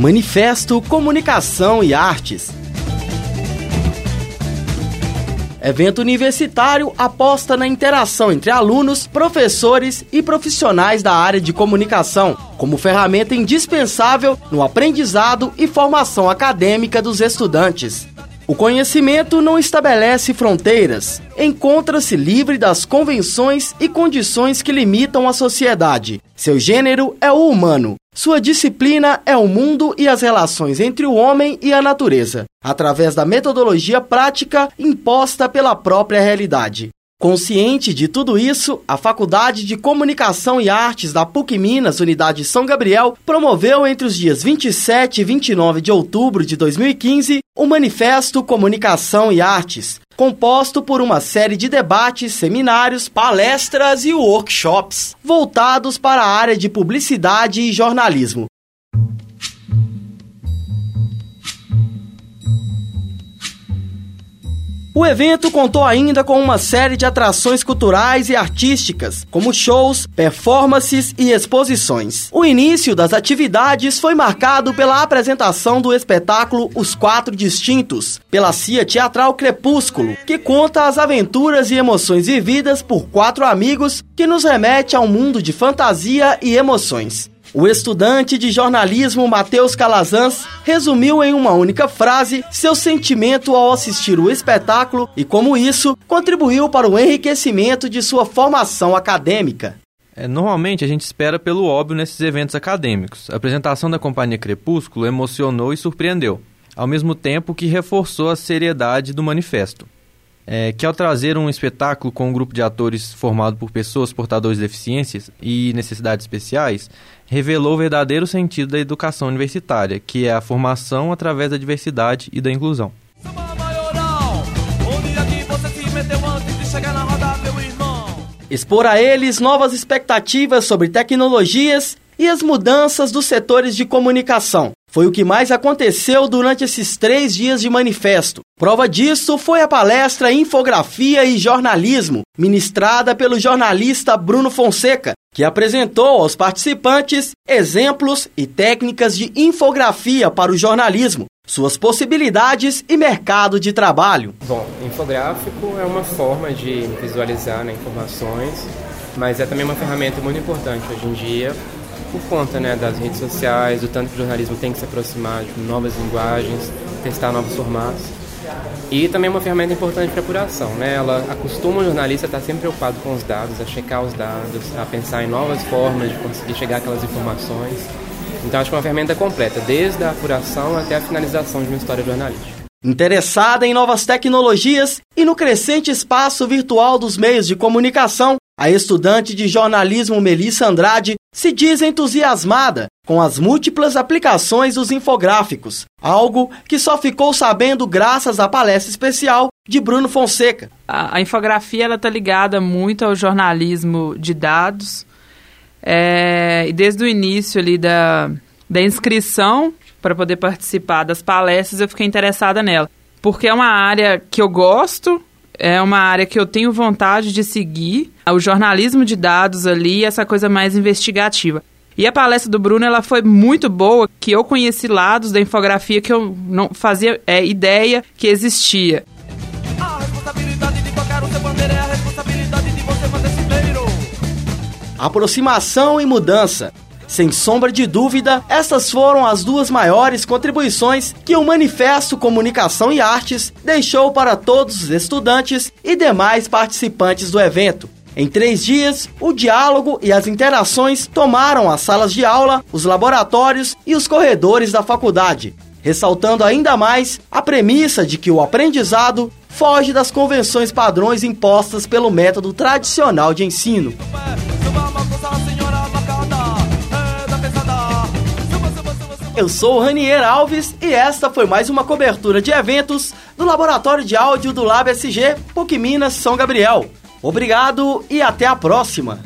Manifesto Comunicação e Artes. Evento universitário aposta na interação entre alunos, professores e profissionais da área de comunicação, como ferramenta indispensável no aprendizado e formação acadêmica dos estudantes. O conhecimento não estabelece fronteiras, encontra-se livre das convenções e condições que limitam a sociedade. Seu gênero é o humano. Sua disciplina é o mundo e as relações entre o homem e a natureza, através da metodologia prática imposta pela própria realidade. Consciente de tudo isso, a Faculdade de Comunicação e Artes da PUC Minas, Unidade São Gabriel, promoveu entre os dias 27 e 29 de outubro de 2015 o Manifesto Comunicação e Artes, composto por uma série de debates, seminários, palestras e workshops voltados para a área de publicidade e jornalismo, O evento contou ainda com uma série de atrações culturais e artísticas, como shows, performances e exposições. O início das atividades foi marcado pela apresentação do espetáculo Os Quatro Distintos, pela CIA Teatral Crepúsculo, que conta as aventuras e emoções vividas por quatro amigos que nos remete a um mundo de fantasia e emoções. O estudante de jornalismo Matheus Calazans resumiu em uma única frase seu sentimento ao assistir o espetáculo e como isso contribuiu para o enriquecimento de sua formação acadêmica. É, normalmente a gente espera pelo óbvio nesses eventos acadêmicos. A apresentação da Companhia Crepúsculo emocionou e surpreendeu, ao mesmo tempo que reforçou a seriedade do manifesto é, que ao trazer um espetáculo com um grupo de atores formado por pessoas portadoras de deficiências e necessidades especiais, revelou o verdadeiro sentido da educação universitária, que é a formação através da diversidade e da inclusão. Expor a eles novas expectativas sobre tecnologias e as mudanças dos setores de comunicação. Foi o que mais aconteceu durante esses três dias de manifesto. Prova disso foi a palestra Infografia e Jornalismo, ministrada pelo jornalista Bruno Fonseca, que apresentou aos participantes exemplos e técnicas de infografia para o jornalismo, suas possibilidades e mercado de trabalho. Bom, infográfico é uma forma de visualizar né, informações, mas é também uma ferramenta muito importante hoje em dia por conta né, das redes sociais, do tanto que o jornalismo tem que se aproximar de novas linguagens, testar novos formatos. E também é uma ferramenta importante para apuração, né? Ela acostuma o jornalista a estar sempre preocupado com os dados, a checar os dados, a pensar em novas formas de conseguir chegar àquelas informações. Então acho que é uma ferramenta completa, desde a apuração até a finalização de uma história jornalística. Interessada em novas tecnologias e no crescente espaço virtual dos meios de comunicação, a estudante de jornalismo Melissa Andrade se diz entusiasmada com as múltiplas aplicações dos infográficos, algo que só ficou sabendo graças à palestra especial de Bruno Fonseca. A, a infografia está ligada muito ao jornalismo de dados é, e desde o início ali da, da inscrição para poder participar das palestras eu fiquei interessada nela porque é uma área que eu gosto é uma área que eu tenho vontade de seguir, o jornalismo de dados ali, essa coisa mais investigativa. E a palestra do Bruno ela foi muito boa, que eu conheci lados da infografia que eu não fazia é, ideia que existia. A responsabilidade de qualquer um ser bandeira é a responsabilidade de você manter Aproximação e mudança. Sem sombra de dúvida, essas foram as duas maiores contribuições que o Manifesto Comunicação e Artes deixou para todos os estudantes e demais participantes do evento. Em três dias, o diálogo e as interações tomaram as salas de aula, os laboratórios e os corredores da faculdade, ressaltando ainda mais a premissa de que o aprendizado foge das convenções padrões impostas pelo método tradicional de ensino. Eu sou o Ranier Alves e esta foi mais uma cobertura de eventos do Laboratório de Áudio do Lab SG PUC Minas São Gabriel. Obrigado e até a próxima!